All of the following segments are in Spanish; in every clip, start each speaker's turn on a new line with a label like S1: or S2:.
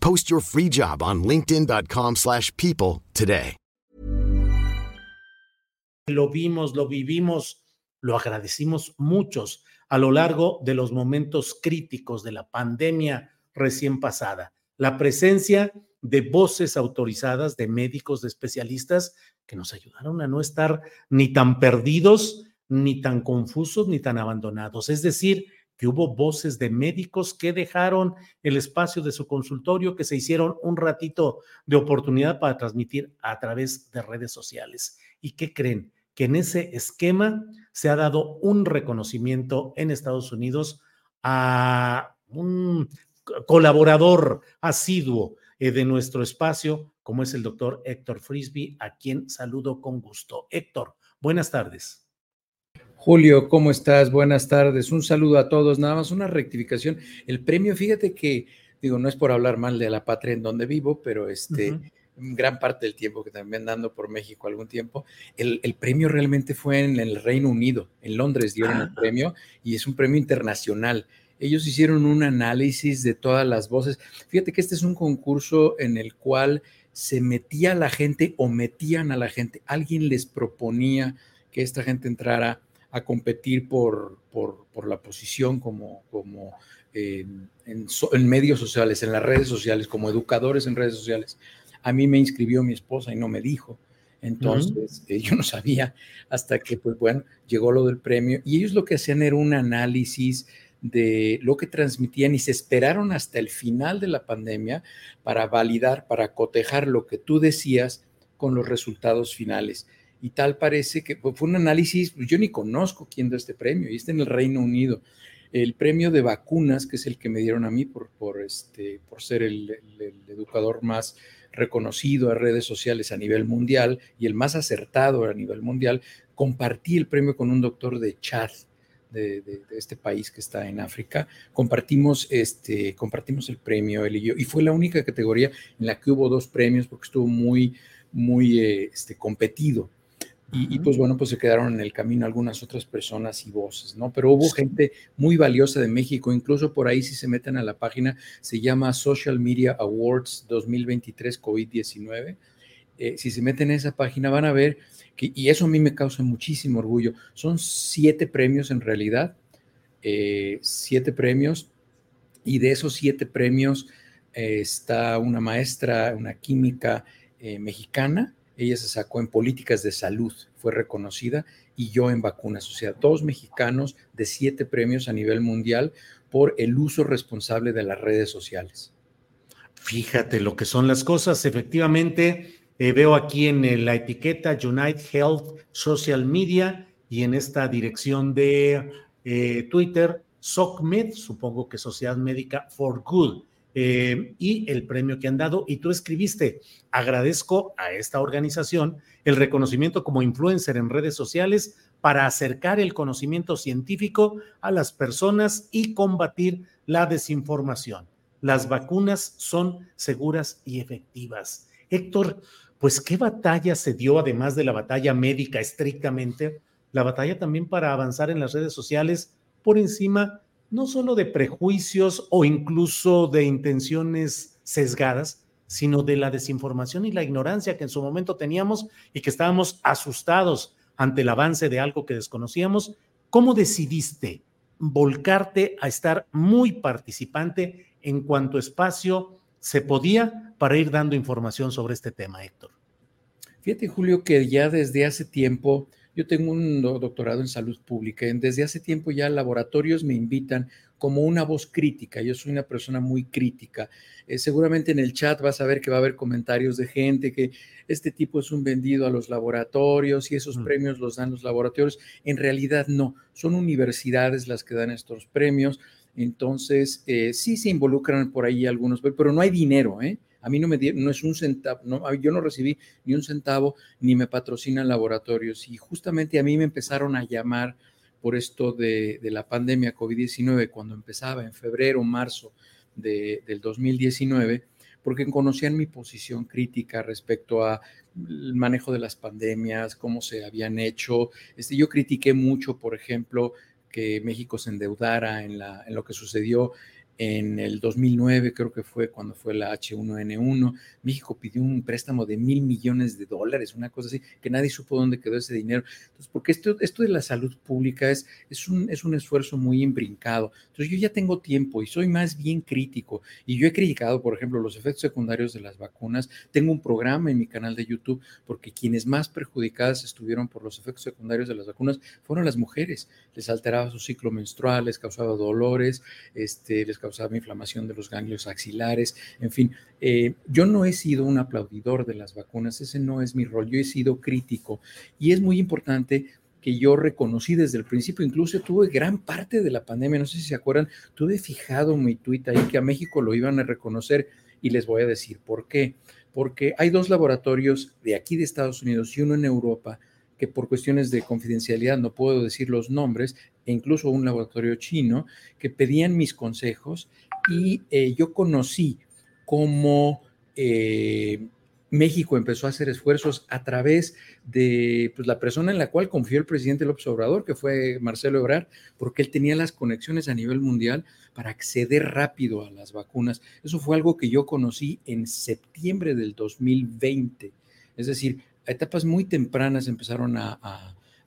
S1: Post your free job on linkedin.com/people slash people today.
S2: Lo vimos, lo vivimos, lo agradecimos muchos a lo largo de los momentos críticos de la pandemia recién pasada. La presencia de voces autorizadas, de médicos, de especialistas que nos ayudaron a no estar ni tan perdidos, ni tan confusos, ni tan abandonados. Es decir, que hubo voces de médicos que dejaron el espacio de su consultorio, que se hicieron un ratito de oportunidad para transmitir a través de redes sociales. ¿Y qué creen? Que en ese esquema se ha dado un reconocimiento en Estados Unidos a un colaborador asiduo eh, de nuestro espacio, como es el doctor Héctor Frisby, a quien saludo con gusto. Héctor, buenas tardes.
S3: Julio, ¿cómo estás? Buenas tardes. Un saludo a todos. Nada más una rectificación. El premio, fíjate que, digo, no es por hablar mal de la patria en donde vivo, pero este, gran parte del tiempo que también ando por México algún tiempo, el, el premio realmente fue en el Reino Unido. En Londres dieron el
S2: Ah.
S3: premio y es un premio internacional. Ellos hicieron un análisis de todas las voces. Fíjate que este es un concurso en el cual se metía a la gente o metían a la gente. Alguien les proponía que esta gente entrara a competir por, por, por la posición como, como en, en so- en medios sociales, en las redes sociales, como educadores en redes sociales. A mí me inscribió mi esposa y no me dijo. Entonces, eh, yo no sabía hasta que, pues bueno, llegó lo del premio. Y ellos lo que hacían era un análisis de lo que transmitían y se esperaron hasta el final de la pandemia para validar, para cotejar lo que tú decías con los resultados finales. Y tal parece que fue un análisis, pues, yo ni conozco quién da este premio, y está en el Reino Unido. El premio de vacunas, que es el que me dieron a mí por, por, este, por ser el, educador más reconocido en redes sociales a nivel mundial y el más acertado a nivel mundial, compartí el premio con un doctor de Chad, de, de- de este país que está en África. Compartimos, este, compartimos el premio, él y yo, y fue la única categoría en la que hubo dos premios porque estuvo muy, muy eh, este, competido. Y, y, pues bueno, pues se quedaron en el camino algunas otras personas y voces, ¿no? Pero hubo gente muy valiosa de México, incluso por ahí si se meten a la página, se llama Social Media Awards 2023 COVID-19. Eh, si se meten a esa página van a ver que, y eso a mí me causa muchísimo orgullo, son siete premios en realidad, eh, siete premios, y de esos siete premios eh, está una maestra, una química mexicana, ella se sacó en políticas de salud, fue reconocida, y yo en vacunas, o sea, dos mexicanos de siete premios a nivel mundial por el uso responsable de las redes sociales.
S2: Fíjate lo que son las cosas. Efectivamente, eh, veo aquí en la etiqueta Unite Health Social Media y en esta dirección de eh, Twitter, SOCMED, supongo que Sociedad Médica for Good. Eh, y el premio que han dado. Y tú escribiste, agradezco a esta organización el reconocimiento como influencer en redes sociales para acercar el conocimiento científico a las personas y combatir la desinformación. Las vacunas son seguras y efectivas. Héctor, pues qué batalla se dio, además de la batalla médica estrictamente, la batalla también para avanzar en las redes sociales por encima no solo de prejuicios o incluso de intenciones sesgadas, sino de la desinformación y la ignorancia que en su momento teníamos y que estábamos asustados ante el avance de algo que desconocíamos. ¿Cómo decidiste volcarte a estar muy participante en cuanto espacio se podía para ir dando información sobre este tema, Héctor?
S3: Fíjate, Julio, que ya desde hace tiempo yo tengo un doctorado en salud pública. Desde hace tiempo ya laboratorios me invitan como una voz crítica. Yo soy una persona muy crítica. Eh, seguramente en el chat vas a ver que va a haber comentarios de gente que este tipo es un vendido a los laboratorios y esos mm. premios los dan los laboratorios. En realidad no, son universidades las que dan estos premios. Entonces, eh, sí se involucran por ahí algunos, pero no hay dinero, ¿eh? A mí no me dieron, no es un centavo, no, yo no recibí ni un centavo, ni me patrocinan laboratorios. Y justamente a mí me empezaron a llamar por esto de, la pandemia COVID-19, cuando empezaba en febrero, marzo de, del 2019, porque conocían mi posición crítica respecto a el manejo de las pandemias, cómo se habían hecho. Este, yo critiqué mucho, por ejemplo, que México se endeudara en, la, en lo que sucedió en el 2009, creo que fue cuando fue la H1N1, México pidió un préstamo de mil millones de dólares, una cosa así, que nadie supo dónde quedó ese dinero. Entonces, porque esto, esto de la salud pública es, es, un, es un esfuerzo muy imbrincado. Entonces, yo ya tengo tiempo y soy más bien crítico. Y yo he criticado, por ejemplo, los efectos secundarios de las vacunas. Tengo un programa en mi canal de YouTube porque quienes más perjudicadas estuvieron por los efectos secundarios de las vacunas fueron las mujeres. Les alteraba su ciclo menstrual, les causaba dolores, este, les causaba causaba inflamación de los ganglios axilares, en fin. Eh, yo no he sido un aplaudidor de las vacunas, ese no es mi rol, yo he sido crítico y es muy importante que yo reconocí desde el principio, incluso tuve gran parte de la pandemia, no sé si se acuerdan, tuve fijado mi tuit ahí que a México lo iban a reconocer y les voy a decir por qué. Porque hay dos laboratorios de aquí de Estados Unidos y uno en Europa que por cuestiones de confidencialidad no puedo decir los nombres, e incluso un laboratorio chino, que pedían mis consejos y eh, yo conocí cómo eh, México empezó a hacer esfuerzos a través de pues, la persona en la cual confió el presidente López Obrador, que fue Marcelo Ebrard, porque él tenía las conexiones a nivel mundial para acceder rápido a las vacunas. Eso fue algo que yo conocí en septiembre del 2020. Es decir, a etapas muy tempranas empezaron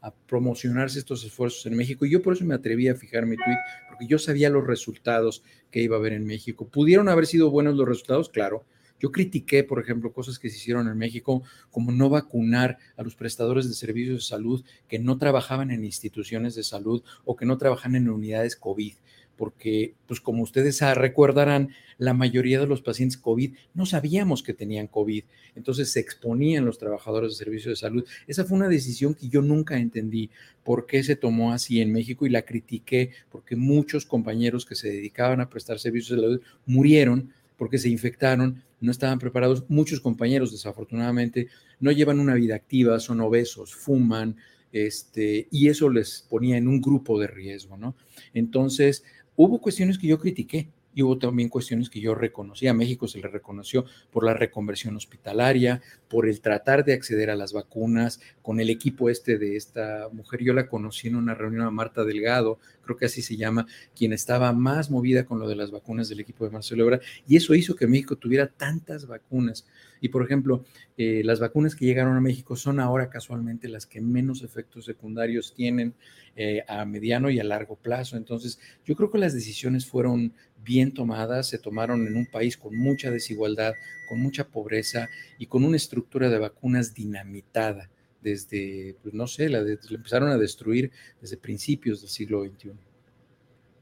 S3: a, promocionarse estos esfuerzos en México y yo por eso me atreví a fijar mi tweet, porque yo sabía los resultados que iba a haber en México. ¿Pudieron haber sido buenos los resultados? Claro. Yo critiqué, por ejemplo, cosas que se hicieron en México, como no vacunar a los prestadores de servicios de salud que no trabajaban en instituciones de salud o que no trabajan en unidades COVID porque, pues como ustedes recordarán, la mayoría de los pacientes COVID no sabíamos que tenían COVID, entonces se exponían los trabajadores de servicios de salud. Esa fue una decisión que yo nunca entendí por qué se tomó así en México y la critiqué porque muchos compañeros que se dedicaban a prestar servicios de salud murieron porque se infectaron, no estaban preparados. Muchos compañeros, desafortunadamente, no llevan una vida activa, son obesos, fuman, este, y eso les ponía en un grupo de riesgo, ¿no? Entonces, Hubo cuestiones que yo critiqué y hubo también cuestiones que yo reconocí. A México se le reconoció por la reconversión hospitalaria, por el tratar de acceder a las vacunas, con el equipo este de esta mujer. Yo la conocí en una reunión a Marta Delgado, creo que así se llama, quien estaba más movida con lo de las vacunas del equipo de Marcelo Ebrard, y eso hizo que México tuviera tantas vacunas. Y por ejemplo, eh, las vacunas que llegaron a México son ahora casualmente las que menos efectos secundarios tienen eh, a mediano y a largo plazo. Entonces, yo creo que las decisiones fueron bien tomadas, se tomaron en un país con mucha desigualdad, con mucha pobreza y con una estructura de vacunas dinamitada desde, pues no sé, la, empezaron a destruir desde principios del siglo XXI.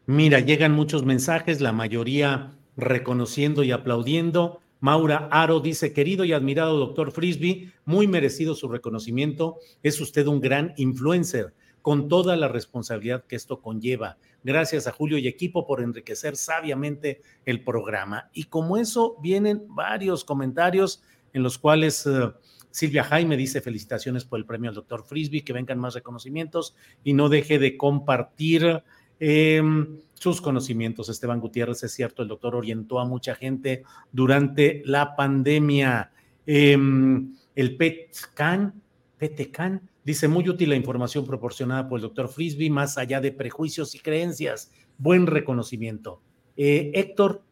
S2: Mira, llegan muchos mensajes, la mayoría reconociendo y aplaudiendo. Maura Aro dice, querido y admirado doctor Frisby, muy merecido su reconocimiento. Es usted un gran influencer con toda la responsabilidad que esto conlleva. Gracias a Julio y equipo por enriquecer sabiamente el programa. Y como eso vienen varios comentarios en los cuales eh, Silvia Jaime dice felicitaciones por el premio al doctor Frisby, que vengan más reconocimientos y no deje de compartir em, sus conocimientos. Esteban Gutiérrez, es cierto, el doctor orientó a mucha gente durante la pandemia. Em, el PETCAN, PETCAN, dice muy útil la información proporcionada por el doctor Frisby, más allá de prejuicios y creencias. Buen reconocimiento. Eh, Héctor,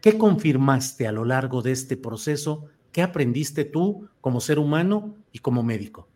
S2: ¿qué confirmaste a lo largo de este proceso ¿Qué aprendiste tú como ser humano y como médico?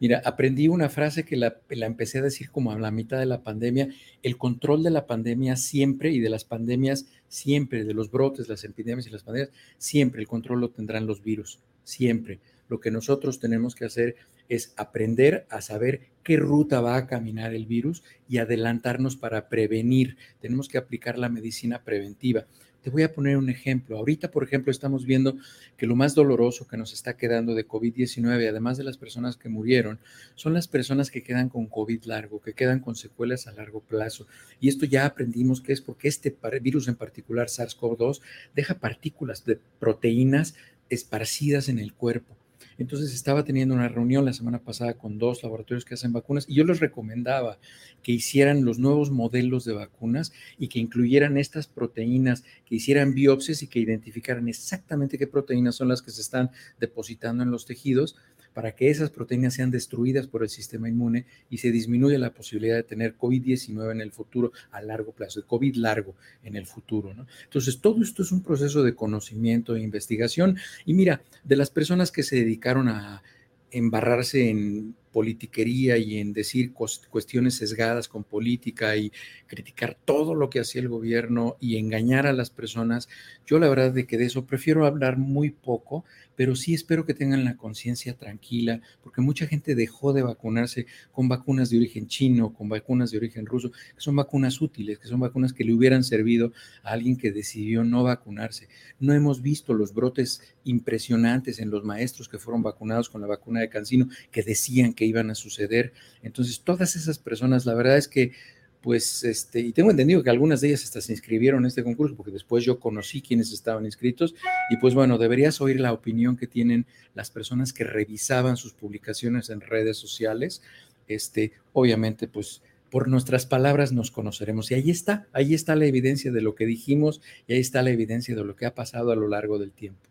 S3: Mira, aprendí una frase que la, empecé a decir como a la mitad de la pandemia. El control de la pandemia siempre y de las pandemias siempre, de los brotes, las epidemias y las pandemias, siempre el control lo tendrán los virus, siempre. Lo que nosotros tenemos que hacer es aprender a saber qué ruta va a caminar el virus y adelantarnos para prevenir. Tenemos que aplicar la medicina preventiva. Te voy a poner un ejemplo. Ahorita, por ejemplo, estamos viendo que lo más doloroso que nos está quedando de COVID-19, además de las personas que murieron, son las personas que quedan con COVID largo, que quedan con secuelas a largo plazo. Y esto ya aprendimos que es porque este virus en particular, SARS-CoV-2, deja partículas de proteínas esparcidas en el cuerpo. Entonces estaba teniendo una reunión la semana pasada con dos laboratorios que hacen vacunas y yo les recomendaba que hicieran los nuevos modelos de vacunas y que incluyeran estas proteínas, que hicieran biopsias y que identificaran exactamente qué proteínas son las que se están depositando en los tejidos para que esas proteínas sean destruidas por el sistema inmune y se disminuya la posibilidad de tener COVID-19 en el futuro a largo plazo, de COVID largo en el futuro. Entonces, todo esto es un proceso de conocimiento e investigación. Y mira, de las personas que se dedicaron a embarrarse en politiquería y en decir cuestiones sesgadas con política y criticar todo lo que hacía el gobierno y engañar a las personas, yo la verdad de que de eso prefiero hablar muy poco, pero sí espero que tengan la conciencia tranquila, porque mucha gente dejó de vacunarse con vacunas de origen chino, con vacunas de origen ruso, que son vacunas útiles, que son vacunas que le hubieran servido a alguien que decidió no vacunarse. No hemos visto los brotes impresionantes en los maestros que fueron vacunados con la vacuna de Cancino, que decían que iban a suceder. Entonces, todas esas personas, la verdad es que, pues, este, y tengo entendido que algunas de ellas hasta se inscribieron en este concurso, porque después yo conocí quienes estaban inscritos, y pues bueno, deberías oír la opinión que tienen las personas que revisaban sus publicaciones en redes sociales. Este, obviamente, pues, por nuestras palabras nos conoceremos. Y ahí está, ahí está la evidencia de lo que dijimos y ahí está la evidencia de lo que ha pasado a lo largo del tiempo.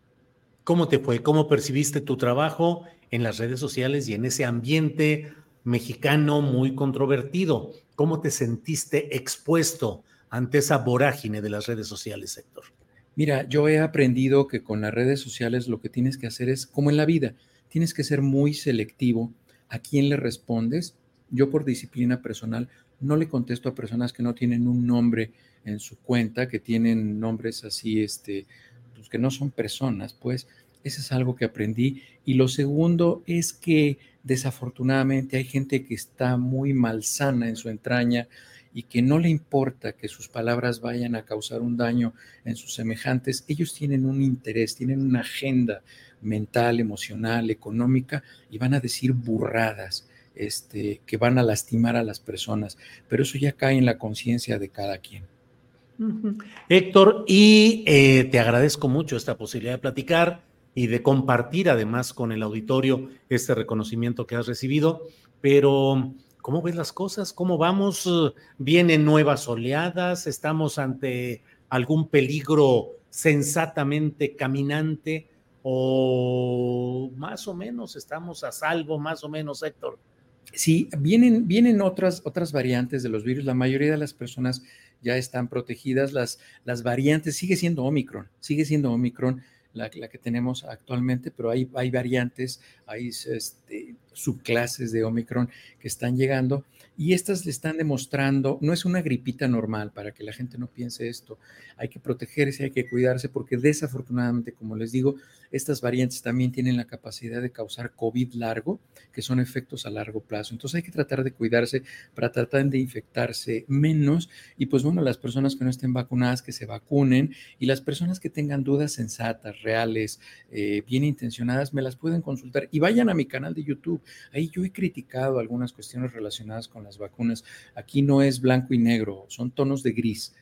S2: ¿Cómo te fue? ¿Cómo percibiste tu trabajo en las redes sociales y en ese ambiente mexicano muy controvertido? ¿Cómo te sentiste expuesto ante esa vorágine de las redes sociales, Héctor?
S3: Mira, yo he aprendido que con las redes sociales lo que tienes que hacer es, como en la vida, tienes que ser muy selectivo a quién le respondes. Yo por disciplina personal no le contesto a personas que no tienen un nombre en su cuenta, que tienen nombres así, este, pues, que no son personas, pues eso es algo que aprendí. Y lo segundo es que desafortunadamente hay gente que está muy malsana en su entraña y que no le importa que sus palabras vayan a causar un daño en sus semejantes. Ellos tienen un interés, tienen una agenda mental, emocional, económica y van a decir burradas. Este, que van a lastimar a las personas, pero eso ya cae en la conciencia de cada quien.
S2: Héctor, y eh, te agradezco mucho esta posibilidad de platicar y de compartir además con el auditorio este reconocimiento que has recibido, pero ¿cómo ves las cosas? ¿Cómo vamos? ¿Vienen nuevas oleadas? ¿Estamos ante algún peligro sensatamente caminante? ¿O más o menos estamos a salvo, más o menos, Héctor?
S3: Sí, vienen, vienen otras, otras variantes de los virus. La mayoría de las personas ya están protegidas. Las, las variantes, sigue siendo Omicron, sigue siendo Omicron la, que tenemos actualmente, pero hay, hay variantes, hay este, subclases de Omicron que están llegando y estas le están demostrando, no es una gripita normal para que la gente no piense esto, hay que protegerse, hay que cuidarse porque desafortunadamente, como les digo, estas variantes también tienen la capacidad de causar COVID largo, que son efectos a largo plazo. Entonces hay que tratar de cuidarse para tratar de infectarse menos y pues bueno, las personas que no estén vacunadas, que se vacunen y las personas que tengan dudas sensatas, reales, eh, bien intencionadas, me las pueden consultar y vayan a mi canal de YouTube. Ahí yo he criticado algunas cuestiones relacionadas con las vacunas. Aquí no es blanco y negro, son tonos de gris.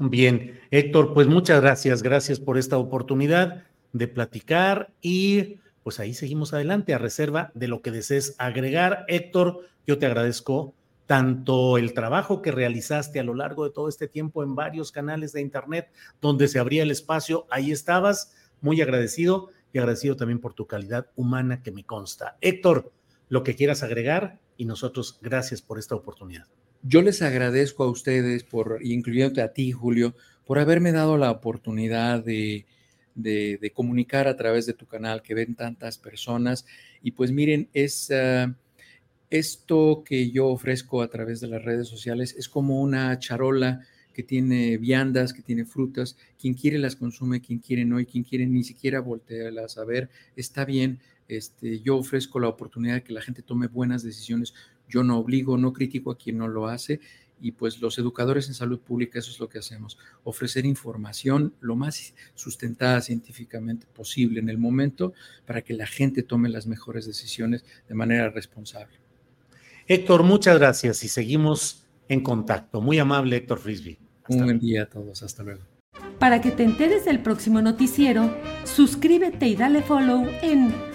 S2: Bien, Héctor, pues muchas gracias, gracias por esta oportunidad de platicar y pues ahí seguimos adelante a reserva de lo que desees agregar. Héctor, yo te agradezco tanto el trabajo que realizaste a lo largo de todo este tiempo en varios canales de Internet donde se abría el espacio, ahí estabas, muy agradecido y agradecido también por tu calidad humana que me consta. Héctor, lo que quieras agregar y nosotros gracias por esta oportunidad.
S3: Yo les agradezco a ustedes, por, incluyéndote a ti, Julio, por haberme dado la oportunidad de, de, comunicar a través de tu canal que ven tantas personas. Y pues miren, es, ah, esto que yo ofrezco a través de las redes sociales es como una charola que tiene viandas, que tiene frutas. Quien quiere las consume, quien quiere no, y quien quiere ni siquiera voltearlas a ver, está bien. Este, yo ofrezco la oportunidad de que la gente tome buenas decisiones. Yo no obligo, no critico a quien no lo hace. Y pues los educadores en salud pública, eso es lo que hacemos, ofrecer información lo más sustentada científicamente posible en el momento para que la gente tome las mejores decisiones de manera responsable.
S2: Héctor, muchas gracias y seguimos en contacto. Muy amable, Héctor Frisby.
S3: Un buen día a todos. Hasta luego.
S4: Para que te enteres del próximo noticiero, suscríbete y dale follow en